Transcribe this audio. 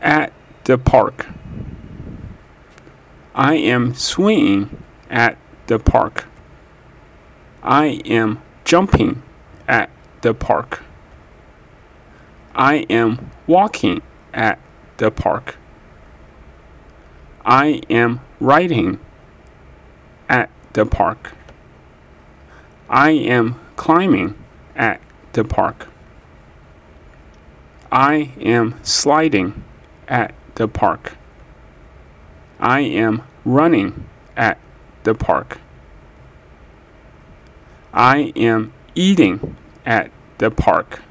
at the park. I am swinging at the park. I am jumping at the park. I am walking at the park. I am riding at the park. I am climbing at the park. I am sliding at the park. I am running at the park. I am eating at the park.